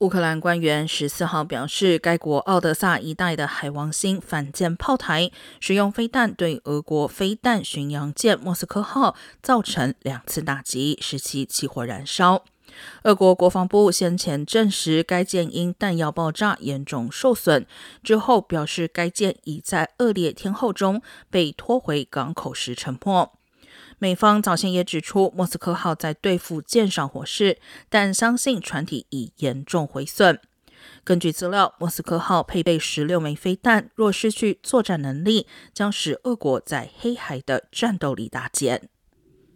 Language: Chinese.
乌克兰官员十四号表示，该国奥德萨一带的海王星反舰炮台使用飞弹对俄国飞弹巡洋舰“莫斯科号”造成两次打击，使其起火燃烧。俄国国防部先前证实，该舰因弹药爆炸严重受损，之后表示该舰已在恶劣天候中被拖回港口时沉没。美方早前也指出，莫斯科号在对付舰上火势，但相信船体已严重毁损。根据资料，莫斯科号配备十六枚飞弹，若失去作战能力，将使俄国在黑海的战斗力大减。